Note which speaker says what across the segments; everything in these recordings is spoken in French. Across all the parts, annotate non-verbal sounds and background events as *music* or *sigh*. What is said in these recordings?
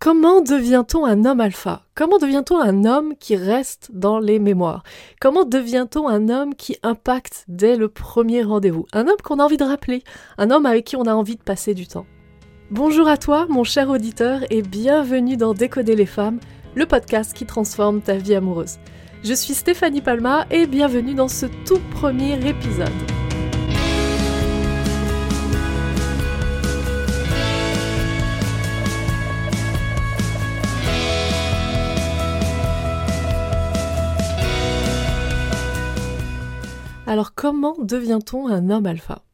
Speaker 1: Comment devient-on un homme alpha? Comment devient-on un homme qui reste dans les mémoires? Comment devient-on un homme qui impacte dès le premier rendez-vous? Un homme qu'on a envie de rappeler, un homme avec qui on a envie de passer du temps. Bonjour à toi, mon cher auditeur, et bienvenue dans Décoder les femmes, le podcast qui transforme ta vie amoureuse. Je suis Stéphanie Palma et bienvenue dans ce tout premier épisode. Alors comment devient-on un homme alpha?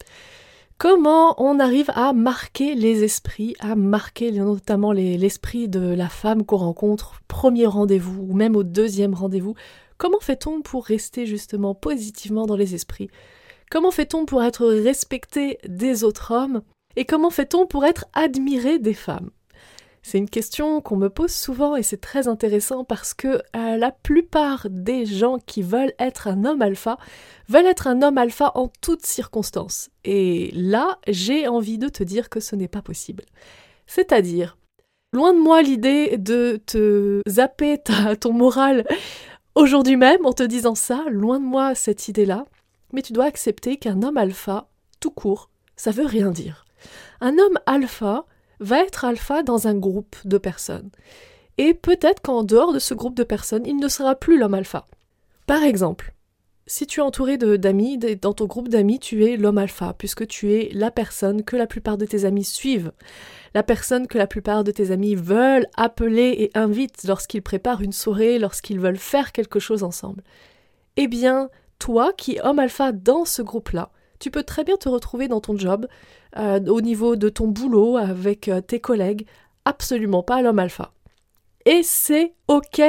Speaker 1: Comment on arrive à marquer les esprits, à marquer notamment l'esprit de la femme qu'on rencontre premier rendez-vous ou même au deuxième rendez-vous? Comment fait-on pour rester justement positivement dans les esprits? Comment fait-on pour être respecté des autres hommes? Et comment fait-on pour être admiré des femmes? C'est une question qu'on me pose souvent et c'est très intéressant parce que euh, la plupart des gens qui veulent être un homme alpha veulent être un homme alpha en toutes circonstances. Et là, j'ai envie de te dire que ce n'est pas possible. C'est-à-dire, loin de moi l'idée de te zapper ton moral aujourd'hui même en te disant ça, loin de moi cette idée-là, mais tu dois accepter qu'un homme alpha, tout court, ça veut rien dire. Un homme alpha, va être alpha dans un groupe de personnes. Et peut-être qu'en dehors de ce groupe de personnes, il ne sera plus l'homme alpha. Par exemple, si tu es entouré d'amis, dans ton groupe d'amis, tu es l'homme alpha, puisque tu es la personne que la plupart de tes amis suivent, la personne que la plupart de tes amis veulent appeler et invitent lorsqu'ils préparent une soirée, lorsqu'ils veulent faire quelque chose ensemble. Eh bien, toi qui es homme alpha dans ce groupe-là, tu peux très bien te retrouver dans ton job, euh, au niveau de ton boulot, avec euh, tes collègues, absolument pas l'homme alpha. Et c'est OK,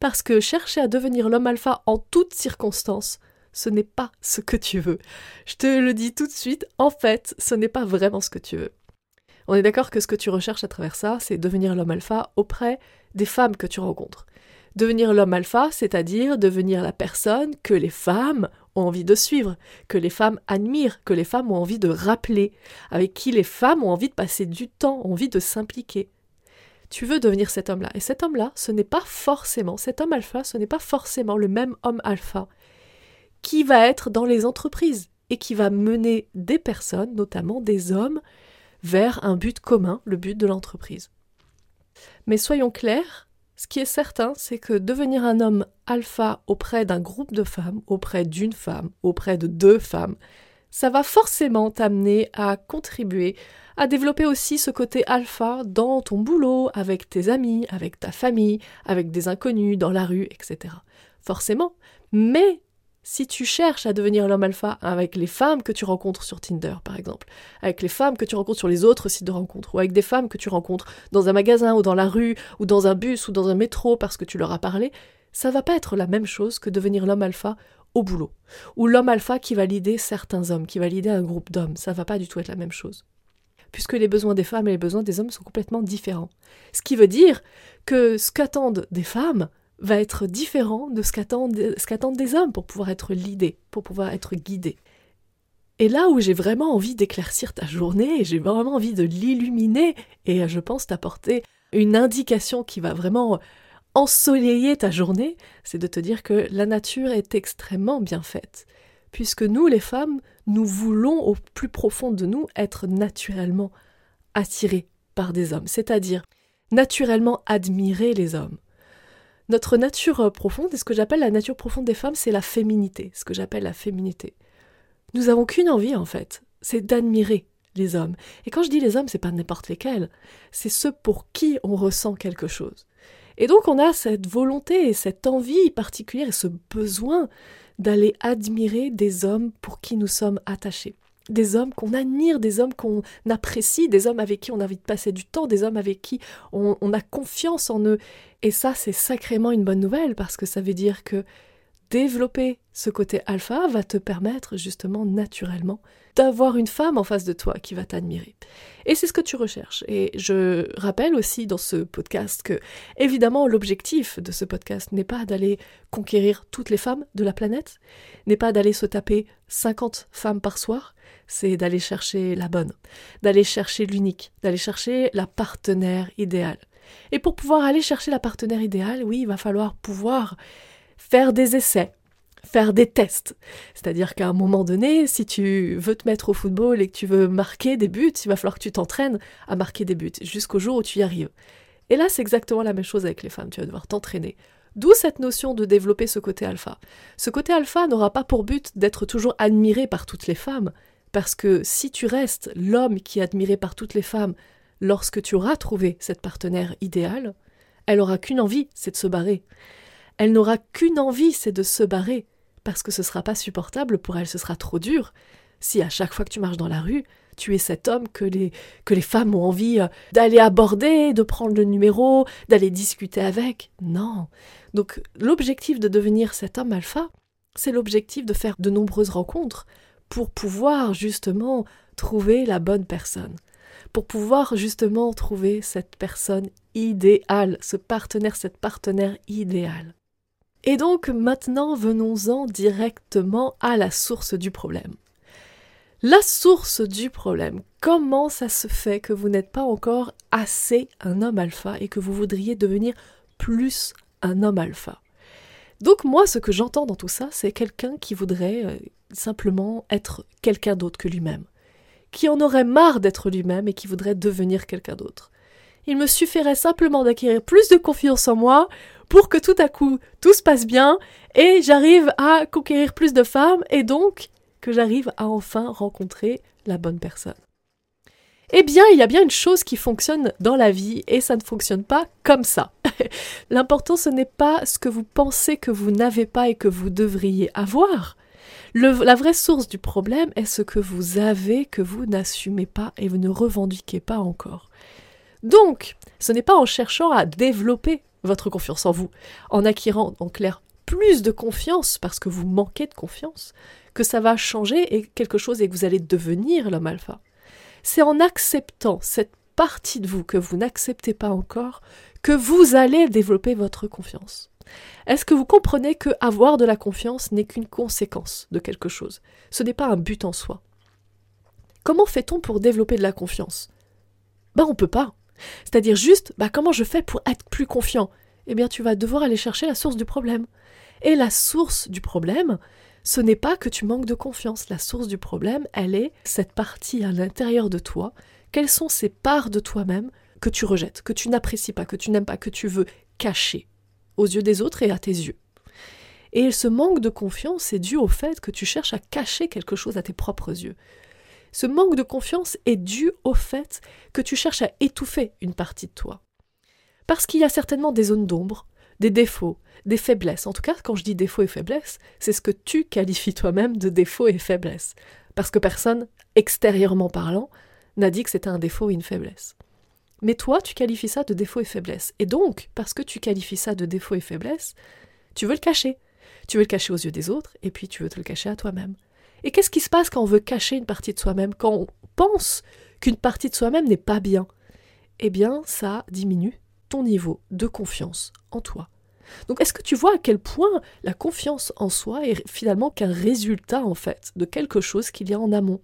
Speaker 1: parce que chercher à devenir l'homme alpha en toutes circonstances, ce n'est pas ce que tu veux. Je te le dis tout de suite, en fait, ce n'est pas vraiment ce que tu veux. On est d'accord que ce que tu recherches à travers ça, c'est devenir l'homme alpha auprès des femmes que tu rencontres. Devenir l'homme alpha, c'est-à-dire devenir la personne que les femmes ont envie de suivre, que les femmes admirent, que les femmes ont envie de rappeler, avec qui les femmes ont envie de passer du temps, envie de s'impliquer. Tu veux devenir cet homme-là. Et cet homme-là, ce n'est pas forcément, cet homme alpha, ce n'est pas forcément le même homme alpha qui va être dans les entreprises et qui va mener des personnes, notamment des hommes, vers un but commun, le but de l'entreprise. Mais soyons clairs, ce qui est certain, c'est que devenir un homme alpha auprès d'un groupe de femmes, auprès d'une femme, auprès de deux femmes, ça va forcément t'amener à contribuer à développer aussi ce côté alpha dans ton boulot, avec tes amis, avec ta famille, avec des inconnus, dans la rue, etc. Forcément. Mais si tu cherches à devenir l'homme alpha avec les femmes que tu rencontres sur Tinder, par exemple, avec les femmes que tu rencontres sur les autres sites de rencontres, ou avec des femmes que tu rencontres dans un magasin ou dans la rue, ou dans un bus ou dans un métro parce que tu leur as parlé, ça va pas être la même chose que devenir l'homme alpha au boulot, ou l'homme alpha qui va lider certains hommes, qui va lider un groupe d'hommes, ça va pas du tout être la même chose. Puisque les besoins des femmes et les besoins des hommes sont complètement différents. Ce qui veut dire que ce qu'attendent des femmes va être différent de ce qu'attendent des hommes pour pouvoir être lidés, pour pouvoir être guidés. Et là où j'ai vraiment envie d'éclaircir ta journée, j'ai vraiment envie de l'illuminer, et je pense t'apporter une indication qui va vraiment ensoleiller ta journée, c'est de te dire que la nature est extrêmement bien faite. Puisque nous, les femmes, nous voulons au plus profond de nous être naturellement attirés par des hommes, c'est-à-dire naturellement admirer les hommes. Notre nature euh, profonde, et ce que j'appelle la nature profonde des femmes, c'est la féminité, ce que j'appelle la féminité. Nous avons qu'une envie, en fait, c'est d'admirer les hommes. Et quand je dis les hommes, c'est pas n'importe lesquels, c'est ceux pour qui on ressent quelque chose. Et donc on a cette volonté et cette envie particulière et ce besoin d'aller admirer des hommes pour qui nous sommes attachés des hommes qu'on admire, des hommes qu'on apprécie, des hommes avec qui on a envie de passer du temps, des hommes avec qui on, a confiance en eux. Et ça, c'est sacrément une bonne nouvelle parce que ça veut dire que développer ce côté alpha va te permettre justement naturellement d'avoir une femme en face de toi qui va t'admirer. Et c'est ce que tu recherches. Et je rappelle aussi dans ce podcast que, évidemment, l'objectif de ce podcast n'est pas d'aller conquérir toutes les femmes de la planète, n'est pas d'aller se taper 50 femmes par soir, c'est d'aller chercher la bonne, d'aller chercher l'unique, d'aller chercher la partenaire idéale. Et pour pouvoir aller chercher la partenaire idéale, oui, il va falloir pouvoir faire des essais, faire des tests. C'est-à-dire qu'à un moment donné, si tu veux te mettre au football et que tu veux marquer des buts, il va falloir que tu t'entraînes à marquer des buts jusqu'au jour où tu y arrives. Et là, c'est exactement la même chose avec les femmes, tu vas devoir t'entraîner. D'où cette notion de développer ce côté alpha. Ce côté alpha n'aura pas pour but d'être toujours admiré par toutes les femmes, parce que si tu restes l'homme qui est admiré par toutes les femmes lorsque tu auras trouvé cette partenaire idéale, elle aura qu'une envie, c'est de se barrer. Elle n'aura qu'une envie, c'est de se barrer, parce que ce sera pas supportable pour elle, ce sera trop dur. Si à chaque fois que tu marches dans la rue, tu es cet homme que les, que les femmes ont envie euh, d'aller aborder, de prendre le numéro, d'aller discuter avec. Non. Donc l'objectif de devenir cet homme alpha, c'est l'objectif de faire de nombreuses rencontres pour pouvoir justement trouver la bonne personne, pour pouvoir justement trouver cette personne idéale, ce partenaire, cette partenaire idéale. Et donc maintenant venons-en directement à la source du problème. La source du problème, comment ça se fait que vous n'êtes pas encore assez un homme alpha et que vous voudriez devenir plus un homme alpha? Donc moi, ce que j'entends dans tout ça, c'est quelqu'un qui voudrait euh, simplement être quelqu'un d'autre que lui-même, qui en aurait marre d'être lui-même et qui voudrait devenir quelqu'un d'autre. Il me suffirait simplement d'acquérir plus de confiance en moi pour que tout à coup tout se passe bien et j'arrive à conquérir plus de femmes et donc que j'arrive à enfin rencontrer la bonne personne. Eh bien, il y a bien une chose qui fonctionne dans la vie et ça ne fonctionne pas comme ça. *laughs* L'important, ce n'est pas ce que vous pensez que vous n'avez pas et que vous devriez avoir. la vraie source du problème est ce que vous avez que vous n'assumez pas et vous ne revendiquez pas encore. Donc, ce n'est pas en cherchant à développer votre confiance en vous, en acquérant en clair plus de confiance parce que vous manquez de confiance, que ça va changer et quelque chose et que vous allez devenir l'homme alpha. C'est en acceptant cette partie de vous que vous n'acceptez pas encore que vous allez développer votre confiance. Est-ce que vous comprenez que avoir de la confiance n'est qu'une conséquence de quelque chose? Ce n'est pas un but en soi. Comment fait-on pour développer de la confiance? Ben on peut pas. C'est-à-dire juste, bah comment je fais pour être plus confiant? Eh bien tu vas devoir aller chercher la source du problème. Et la source du problème, ce n'est pas que tu manques de confiance. La source du problème, elle est cette partie à l'intérieur de toi. Quelles sont ces parts de toi-même que tu rejettes, que tu n'apprécies pas, que tu n'aimes pas, que tu veux cacher aux yeux des autres et à tes yeux? Et ce manque de confiance est dû au fait que tu cherches à cacher quelque chose à tes propres yeux. Ce manque de confiance est dû au fait que tu cherches à étouffer une partie de toi. Parce qu'il y a certainement des zones d'ombre, des défauts, des faiblesses. En tout cas, quand je dis défauts et faiblesses, c'est ce que tu qualifies toi-même de défauts et faiblesses. Parce que personne, extérieurement parlant, n'a dit que c'était un défaut ou une faiblesse. Mais toi, tu qualifies ça de défaut et faiblesse. Et donc, parce que tu qualifies ça de défaut et faiblesse, tu veux le cacher. Tu veux le cacher aux yeux des autres, et puis tu veux te le cacher à toi-même. Et qu'est-ce qui se passe quand on veut cacher une partie de soi-même, quand on pense qu'une partie de soi-même n'est pas bien? Eh bien, ça diminue ton niveau de confiance en toi. Donc est-ce que tu vois à quel point la confiance en soi est finalement qu'un résultat en fait de quelque chose qu'il y a en amont?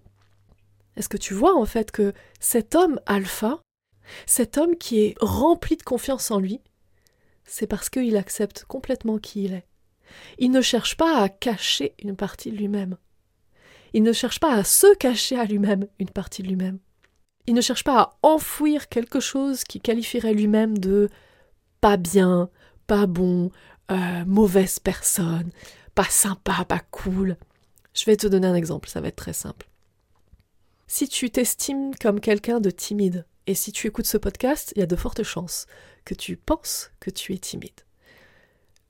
Speaker 1: Est-ce que tu vois en fait que cet homme alpha, cet homme qui est rempli de confiance en lui, c'est parce qu'il accepte complètement qui il est. Il ne cherche pas à cacher une partie de lui-même. Il ne cherche pas à se cacher à lui-même une partie de lui-même. Il ne cherche pas à enfouir quelque chose qui qualifierait lui-même de pas bien, pas bon, euh, mauvaise personne, pas sympa, pas cool. Je vais te donner un exemple, ça va être très simple. Si tu t'estimes comme quelqu'un de timide, et si tu écoutes ce podcast, il y a de fortes chances que tu penses que tu es timide.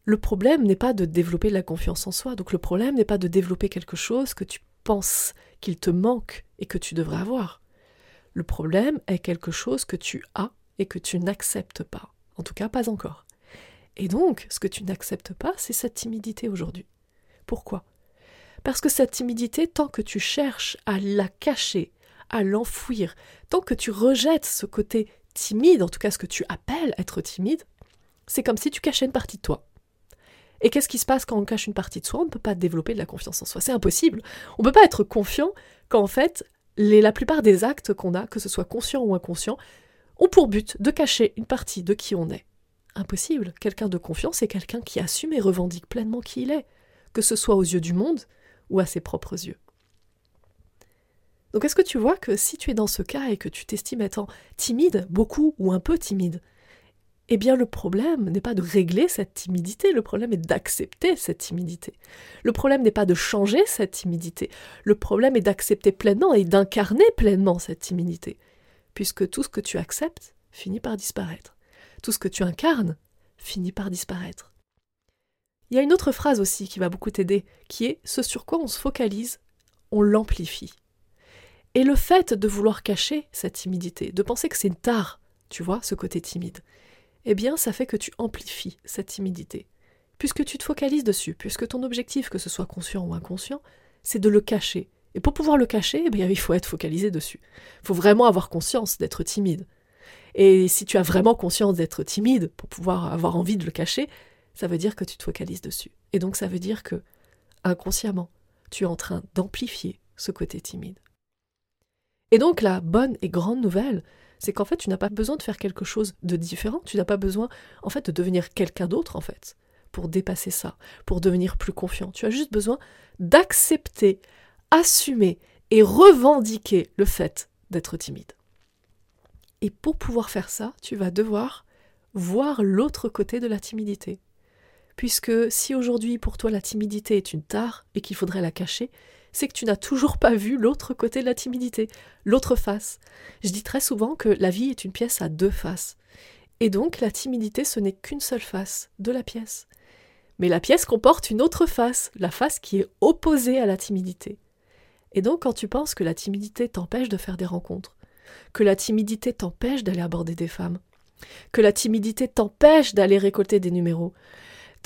Speaker 1: Le problème n'est pas de développer de la confiance en soi, donc le problème n'est pas de développer quelque chose que tu penses qu'il te manque et que tu devrais avoir. Le problème est quelque chose que tu as et que tu n'acceptes pas. En tout cas, pas encore. Et donc, ce que tu n'acceptes pas, c'est cette timidité aujourd'hui. Pourquoi? Parce que cette timidité, tant que tu cherches à la cacher, à l'enfouir, tant que tu rejettes ce côté timide, en tout cas ce que tu appelles être timide, c'est comme si tu cachais une partie de toi. Et qu'est-ce qui se passe quand on cache une partie de soi? On ne peut pas développer de la confiance en soi. C'est impossible. On ne peut pas être confiant quand en fait, la plupart des actes qu'on a, que ce soit conscient ou inconscient, ont pour but de cacher une partie de qui on est. Impossible. Quelqu'un de confiance est quelqu'un qui assume et revendique pleinement qui il est, que ce soit aux yeux du monde ou à ses propres yeux. Donc est-ce que tu vois que si tu es dans ce cas et que tu t'estimes étant timide, beaucoup ou un peu timide, eh bien le problème n'est pas de régler cette timidité, le problème est d'accepter cette timidité. Le problème n'est pas de changer cette timidité, le problème est d'accepter pleinement et d'incarner pleinement cette timidité, puisque tout ce que tu acceptes finit par disparaître. Tout ce que tu incarnes finit par disparaître. Il y a une autre phrase aussi qui va beaucoup t'aider, qui est ce sur quoi on se focalise, on l'amplifie. Et le fait de vouloir cacher cette timidité, de penser que c'est une tare, tu vois, ce côté timide, eh bien ça fait que tu amplifies cette timidité. Puisque tu te focalises dessus, puisque ton objectif, que ce soit conscient ou inconscient, c'est de le cacher. Et pour pouvoir le cacher, eh bien, il faut être focalisé dessus. Il faut vraiment avoir conscience d'être timide. Et si tu as vraiment conscience d'être timide, pour pouvoir avoir envie de le cacher, ça veut dire que tu te focalises dessus. Et donc ça veut dire que, inconsciemment, tu es en train d'amplifier ce côté timide. Et donc la bonne et grande nouvelle, c'est qu'en fait tu n'as pas besoin de faire quelque chose de différent, tu n'as pas besoin en fait de devenir quelqu'un d'autre en fait pour dépasser ça, pour devenir plus confiant. Tu as juste besoin d'accepter, assumer et revendiquer le fait d'être timide. Et pour pouvoir faire ça, tu vas devoir voir l'autre côté de la timidité. Puisque si aujourd'hui pour toi la timidité est une tare et qu'il faudrait la cacher, c'est que tu n'as toujours pas vu l'autre côté de la timidité, l'autre face. Je dis très souvent que la vie est une pièce à deux faces. Et donc la timidité, ce n'est qu'une seule face de la pièce. Mais la pièce comporte une autre face, la face qui est opposée à la timidité. Et donc quand tu penses que la timidité t'empêche de faire des rencontres, que la timidité t'empêche d'aller aborder des femmes, que la timidité t'empêche d'aller récolter des numéros,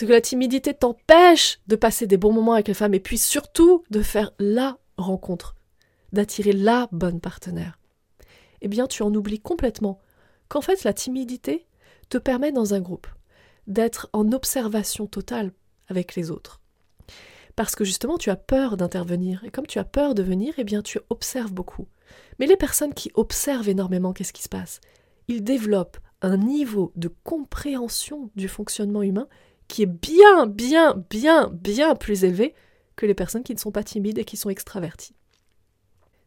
Speaker 1: que la timidité t'empêche de passer des bons moments avec les femmes et puis surtout de faire la rencontre, d'attirer la bonne partenaire, eh bien tu en oublies complètement qu'en fait la timidité te permet dans un groupe d'être en observation totale avec les autres. Parce que justement tu as peur d'intervenir et comme tu as peur de venir, eh bien tu observes beaucoup. Mais les personnes qui observent énormément qu'est-ce qui se passe? Ils développent un niveau de compréhension du fonctionnement humain qui est bien, bien, bien, bien plus élevé que les personnes qui ne sont pas timides et qui sont extraverties.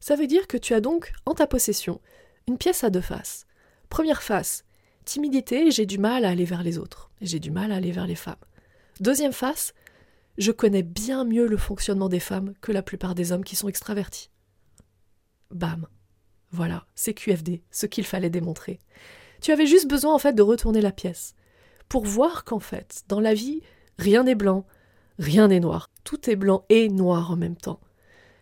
Speaker 1: Ça veut dire que tu as donc en ta possession une pièce à deux faces. Première face, timidité, j'ai du mal à aller vers les autres, j'ai du mal à aller vers les femmes. Deuxième face, je connais bien mieux le fonctionnement des femmes que la plupart des hommes qui sont extravertis. Bam. Voilà, c'est QFD, ce qu'il fallait démontrer. Tu avais juste besoin en fait de retourner la pièce pour voir qu'en fait, dans la vie, rien n'est blanc, rien n'est noir. Tout est blanc et noir en même temps.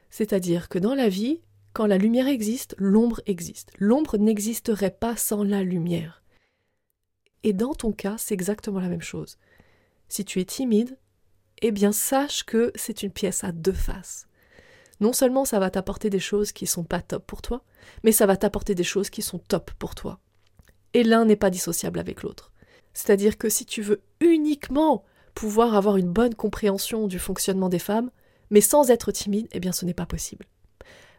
Speaker 1: C'est-à-dire que dans la vie, quand la lumière existe, l'ombre existe. L'ombre n'existerait pas sans la lumière. Et dans ton cas, c'est exactement la même chose. Si tu es timide, eh bien sache que c'est une pièce à deux faces. Non seulement ça va t'apporter des choses qui sont pas top pour toi, mais ça va t'apporter des choses qui sont top pour toi. Et l'un n'est pas dissociable avec l'autre. C'est-à-dire que si tu veux uniquement pouvoir avoir une bonne compréhension du fonctionnement des femmes, mais sans être timide, eh bien ce n'est pas possible.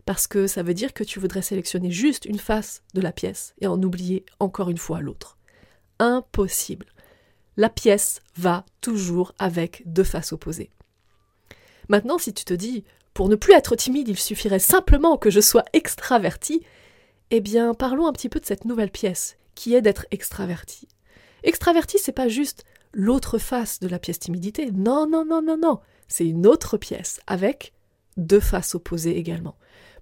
Speaker 1: Parce que ça veut dire que tu voudrais sélectionner juste une face de la pièce et en oublier encore une fois l'autre. Impossible. La pièce va toujours avec deux faces opposées. Maintenant, si tu te dis, pour ne plus être timide, il suffirait simplement que je sois extraverti, eh bien parlons un petit peu de cette nouvelle pièce, qui est d'être extraverti. Extraverti, c'est pas juste l'autre face de la pièce timidité. Non, non, non, non, non. C'est une autre pièce avec deux faces opposées également.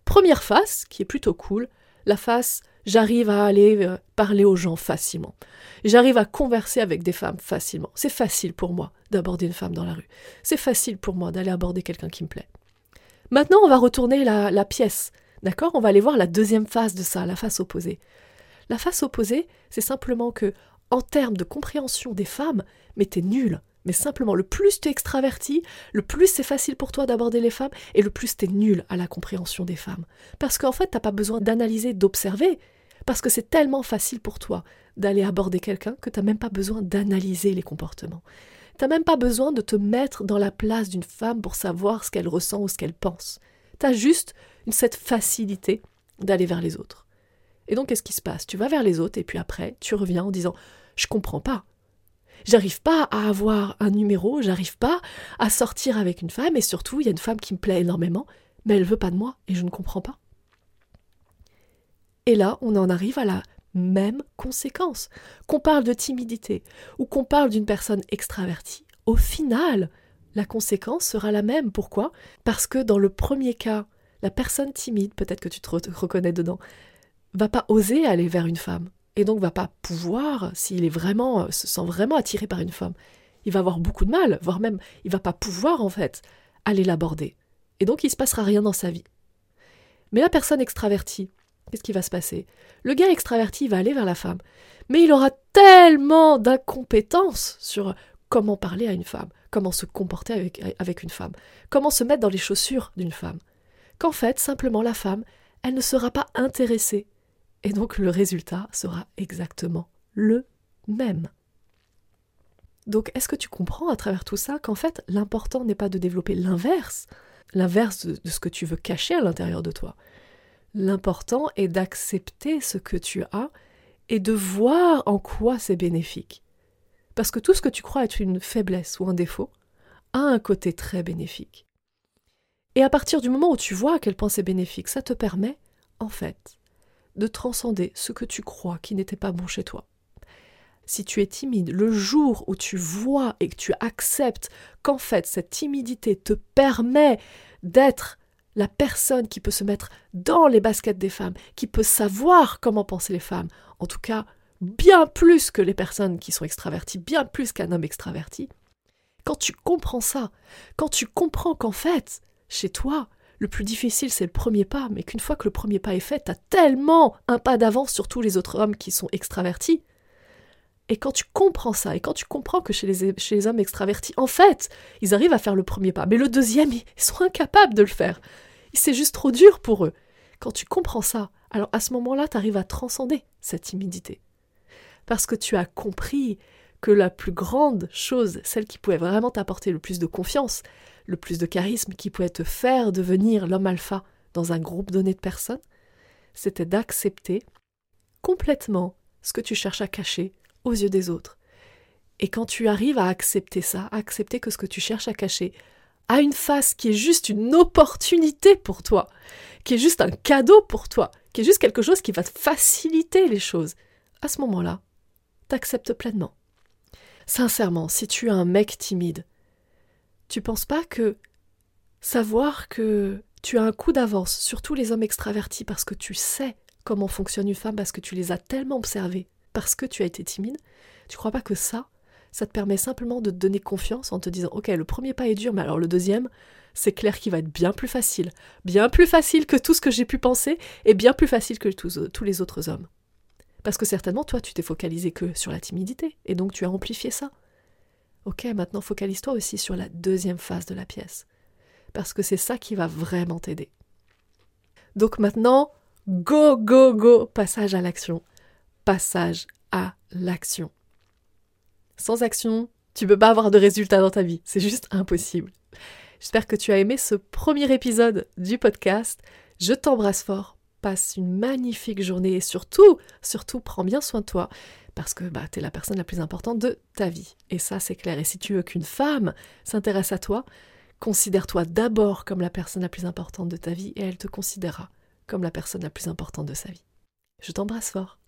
Speaker 1: Première face, qui est plutôt cool, la face j'arrive à aller euh, parler aux gens facilement. J'arrive à converser avec des femmes facilement. C'est facile pour moi d'aborder une femme dans la rue. C'est facile pour moi d'aller aborder quelqu'un qui me plaît. Maintenant, on va retourner la, la pièce. D'accord? On va aller voir la deuxième face de ça, la face opposée. La face opposée, c'est simplement que en termes de compréhension des femmes, mais t'es nul. Mais simplement, le plus t'es extraverti, le plus c'est facile pour toi d'aborder les femmes, et le plus t'es nul à la compréhension des femmes. Parce qu'en fait, t'as pas besoin d'analyser, d'observer, parce que c'est tellement facile pour toi d'aller aborder quelqu'un que t'as même pas besoin d'analyser les comportements. T'as même pas besoin de te mettre dans la place d'une femme pour savoir ce qu'elle ressent ou ce qu'elle pense. T'as juste cette facilité d'aller vers les autres. Et donc, qu'est-ce qui se passe? Tu vas vers les autres et puis après, tu reviens en disant Je comprends pas. J'arrive pas à avoir un numéro, j'arrive pas à sortir avec une femme et surtout, il y a une femme qui me plaît énormément, mais elle veut pas de moi et je ne comprends pas. Et là, on en arrive à la même conséquence. Qu'on parle de timidité ou qu'on parle d'une personne extravertie, au final, la conséquence sera la même. Pourquoi? Parce que dans le premier cas, la personne timide, peut-être que tu te reconnais dedans, va pas oser aller vers une femme et donc va pas pouvoir, s'il est vraiment, euh, se sent vraiment attiré par une femme, il va avoir beaucoup de mal, voire même il va pas pouvoir en fait aller l'aborder. Et donc il se passera rien dans sa vie. Mais la personne extravertie, qu'est-ce qui va se passer? Le gars extraverti va aller vers la femme, mais il aura tellement d'incompétences sur comment parler à une femme, comment se comporter avec, avec une femme, comment se mettre dans les chaussures d'une femme, qu'en fait, simplement la femme, elle ne sera pas intéressée et donc le résultat sera exactement le même. Donc est-ce que tu comprends à travers tout ça qu'en fait l'important n'est pas de développer l'inverse, l'inverse de, ce que tu veux cacher à l'intérieur de toi. L'important est d'accepter ce que tu as et de voir en quoi c'est bénéfique. Parce que tout ce que tu crois être une faiblesse ou un défaut a un côté très bénéfique. Et à partir du moment où tu vois à quel point c'est bénéfique, ça te permet, en fait, de transcender ce que tu crois qui n'était pas bon chez toi. Si tu es timide, le jour où tu vois et que tu acceptes qu'en fait cette timidité te permet d'être la personne qui peut se mettre dans les baskets des femmes, qui peut savoir comment penser les femmes, en tout cas bien plus que les personnes qui sont extraverties, bien plus qu'un homme extraverti, quand tu comprends ça, quand tu comprends qu'en fait, chez toi, le plus difficile, c'est le premier pas, mais qu'une fois que le premier pas est fait, t'as tellement un pas d'avance sur tous les autres hommes qui sont extravertis. Et quand tu comprends ça, et quand tu comprends que chez les, chez les hommes extravertis, en fait, ils arrivent à faire le premier pas, mais le deuxième, ils sont incapables de le faire. C'est juste trop dur pour eux. Quand tu comprends ça, alors à ce moment-là, tu arrives à transcender cette timidité. Parce que tu as compris que la plus grande chose, celle qui pouvait vraiment t'apporter le plus de confiance, le plus de charisme, qui pouvait te faire devenir l'homme alpha dans un groupe donné de personnes, c'était d'accepter complètement ce que tu cherches à cacher aux yeux des autres. Et quand tu arrives à accepter ça, à accepter que ce que tu cherches à cacher a une face qui est juste une opportunité pour toi, qui est juste un cadeau pour toi, qui est juste quelque chose qui va te faciliter les choses, à ce moment-là, t'acceptes pleinement. Sincèrement, si tu es un mec timide, tu penses pas que savoir que tu as un coup d'avance sur tous les hommes extravertis parce que tu sais comment fonctionne une femme, parce que tu les as tellement observés, parce que tu as été timide, tu crois pas que ça, ça te permet simplement de te donner confiance en te disant ok le premier pas est dur mais alors le deuxième c'est clair qu'il va être bien plus facile. Bien plus facile que tout ce que j'ai pu penser et bien plus facile que tous, tous les autres hommes parce que certainement, toi, tu t'es focalisé que sur la timidité, et donc tu as amplifié ça. Ok, maintenant focalise-toi aussi sur la deuxième phase de la pièce, parce que c'est ça qui va vraiment t'aider. Donc maintenant, go, go, go, passage à l'action. Passage à l'action. Sans action, tu peux pas avoir de résultats dans ta vie, c'est juste impossible. J'espère que tu as aimé ce premier épisode du podcast. Je t'embrasse fort passe une magnifique journée et surtout, surtout, prends bien soin de toi parce que bah, tu es la personne la plus importante de ta vie. Et ça, c'est clair. Et si tu veux qu'une femme s'intéresse à toi, considère-toi d'abord comme la personne la plus importante de ta vie et elle te considérera comme la personne la plus importante de sa vie. Je t'embrasse fort.